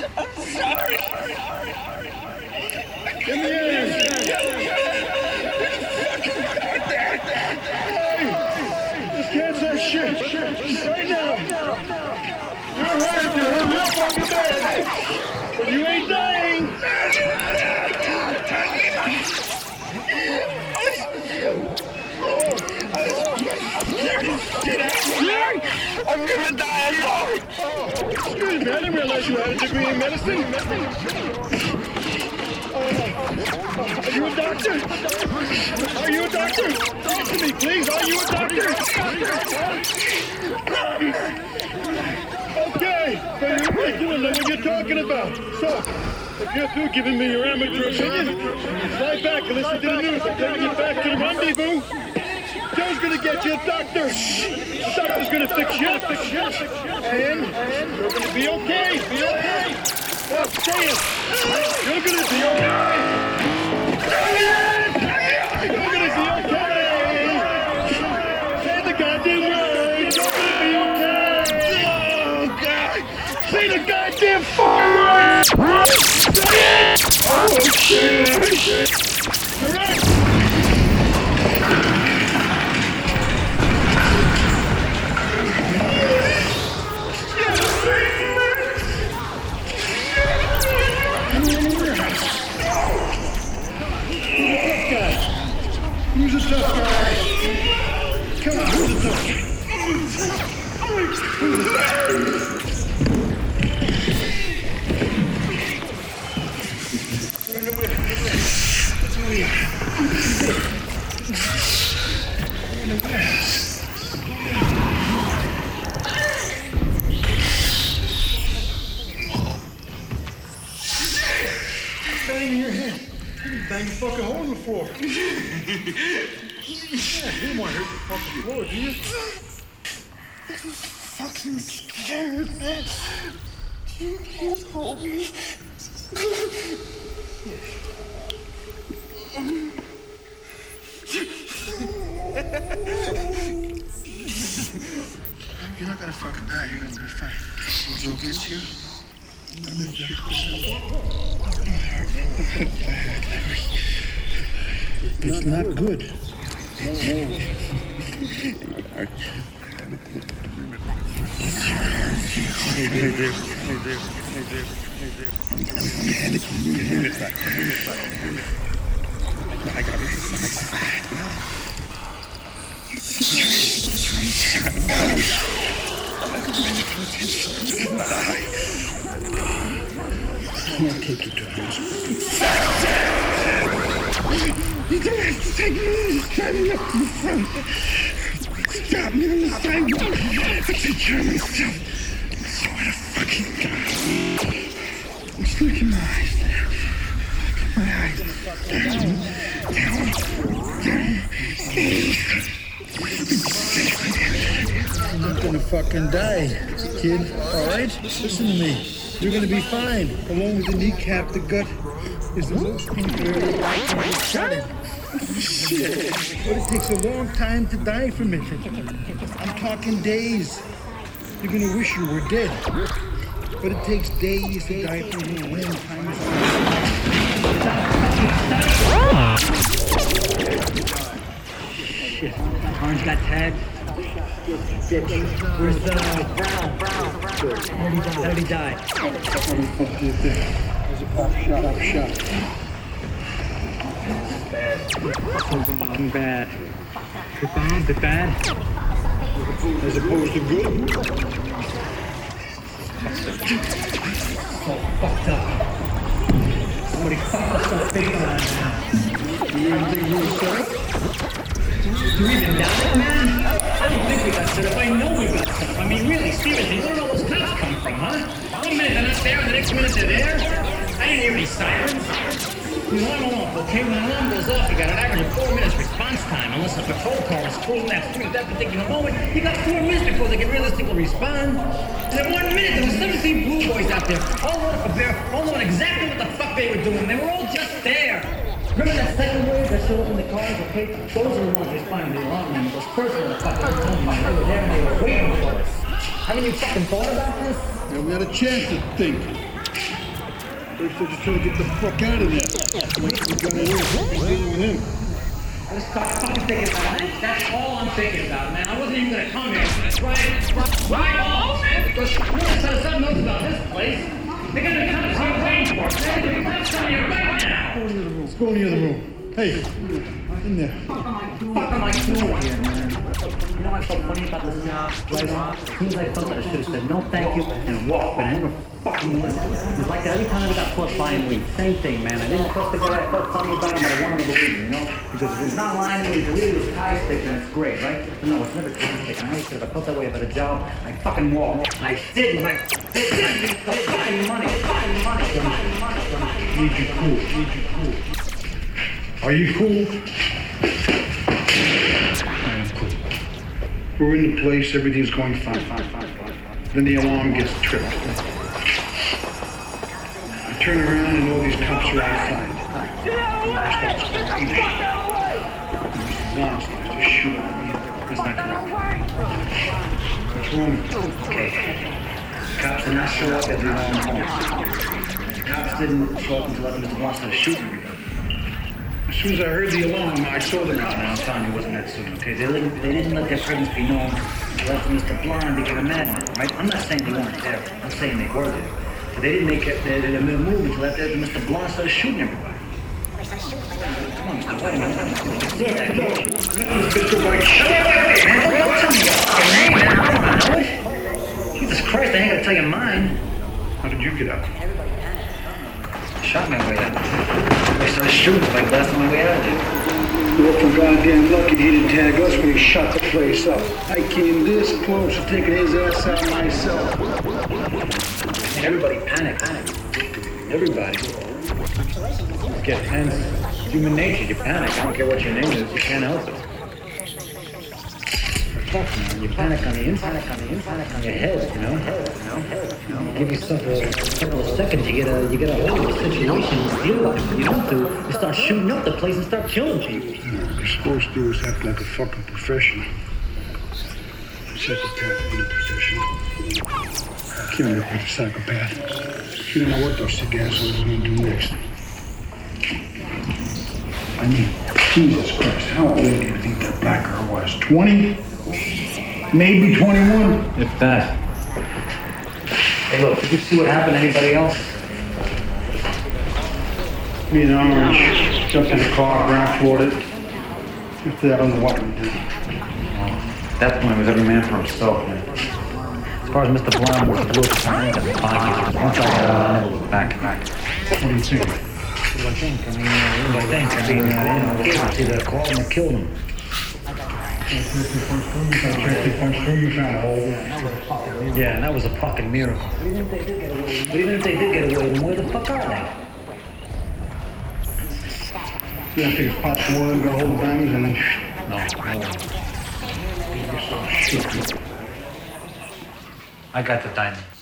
I'm sorry. Give me in. Hey, this can't say shit. Right now. You're hurt. You're hurt real fucking bad. But you ain't dying. I'm gonna die alone. Excuse me, I didn't realize you had a degree in medicine. Are you a doctor? Are you a doctor? Talk to me, please. Are you a doctor? Okay, so you're you don't know what you're talking about. So, if you're through giving me your amateur opinion, fly back and listen to the news. I'm taking you back to the rendezvous. Joe's gonna get you a doctor. The doctor's gonna fix you, fix you, and you're gonna be okay, be okay. Say it. You're gonna be okay. Who's the tough guy? Come on, who's the tough guy? Bang don't want to hurt the fucking floor, do you? Fucking scared, man. You can't hold me. You're not gonna fucking die. You're gonna be fine. Joe gets you. It's not good. I'll take you to the hospital. Stop me on the sidewalk. I take care of myself. I swear to fucking God. Just look in my eyes my eyes. Down, down. You're not gonna fucking die, kid. All right? Listen to me. You're gonna be fine. Along with the kneecap, the gut is the most of the shot. Shit. But it takes a long time to die from it. I'm talking days. You're gonna wish you were dead. But it takes days to die from it when time is Shit. Orange got tagged. Where's Brown? Brown. Good. How he die? Pop shot, pop shot. Fucking bad. Bit bad? Bit bad? As opposed to good. Fucked up. Somebody fucked us up big time now. You didn't think you were set Do we even doubt it, man? I don't think we got set up. I know we got set up. I mean, really, seriously, where did all those cops come from, huh? One minute they're not there, the next minute they're there. I didn't hear any sirens. You know, I'm off, okay? When an alarm goes off, you got an average of four minutes response time. Unless a patrol car is cruising that street at that particular moment, you got four minutes before they can realistically respond. And in one minute, there were 17 blue boys out there, all loaded for bear, all knowing exactly what the fuck they were doing. They were all just there. Remember that second wave that showed up in the cars? Okay, those are the ones responding to the alarm number. Those ones are fucking telling me they were there and they were waiting for us. Haven't you fucking thought about this? Yeah, we had a chance to think. They're just trying to get the fuck out of there. Like the guy is. Dealing with him? Just start fucking thinking about it. That's all I'm thinking about, man. I wasn't even gonna come here. That's right. Right all, man. Because you want to tell something else about this place. They're gonna coming to your brain for it. They're gonna coming to you right now. Go in the other room. Hey, in there. Fuck am I doing here, man? You know what's so funny about this job? Right. As soon as I felt that, I should have said no thank you and walked, but I never fucking listened. It was like every time I got caught buying weed. Same thing, man. I didn't trust the guy I felt me about him, but I wanted to believe him, you know? Because if he's not lying to me, he's really was tie stick, then it's great, right? But no, it's never tie stick. And I said if I felt that way about a job, I fucking walked. I did, I did. It's fucking money. It's fucking money. It's fucking money. Need you cool. You cool. Are you cool? I am cool. We're in the place. Everything's going fine, fine, fine, fine. Then the alarm gets tripped. I turn around and all these cops are outside. I to shoot not. Cops did not show up at the alarm. Cops didn't show up until after Mr. Blonde started shooting. As soon as I heard the alarm, I saw them No, out. I'm telling you, it wasn't that soon, okay? They didn't, they didn't let their presence be known after Mr. Blonde became a madman, right? I'm not saying they weren't there. I'm saying they were there. But they didn't make it, they didn't move until after Mr. Blonde started shooting everybody. Come on, Mr. White, man. Yeah, no. Mr. White, shut Wait, wait, wait, man. Don't tell me your fucking name, man. I don't know it. Jesus Christ, I ain't gonna tell you mine. How did you get out? Shot my way out. I like last on my way out, dude. Well, for goddamn lucky he didn't tag us when he shot the place up. I came this close to taking his ass out myself. Everybody panicked. Everybody. Get tense. Human nature, you panic. I don't care what your name is, you can't help it. You panic on the inside, on the inside, on your head, you know? You know? You know? Give yourself a couple of seconds, you get a, you get a hold of the situation, you deal with it. You don't do, you start shooting up the place and start killing people. What you're supposed to do is act like a fucking professional. Ain't a professional. Killing up like a psychopath. You don't know what those sick assholes are gonna do next. I mean, Jesus Christ, how old do you think that black girl was? 20? Maybe 21? If that. Hey, look, did you see what happened to anybody else? Me and Orange jumped in the car, ground floored it. After that, I don't know what we did. At that point, it was every man for himself, man. As far as Mr. Blonde was, blew up behind the body. Once I got out, it was back, back. What do you think? What do I think? I mean, uh, what do I think? I mean, uh, you know, cops either called him or killed him. Check punch through, you found a hole. Yeah, and that was a fucking miracle. But even if they did get away, but even if they did get away, then where the fuck are they? You don't think it's possible one got hold of diamonds and then No, no. shoot you? I got the diamonds.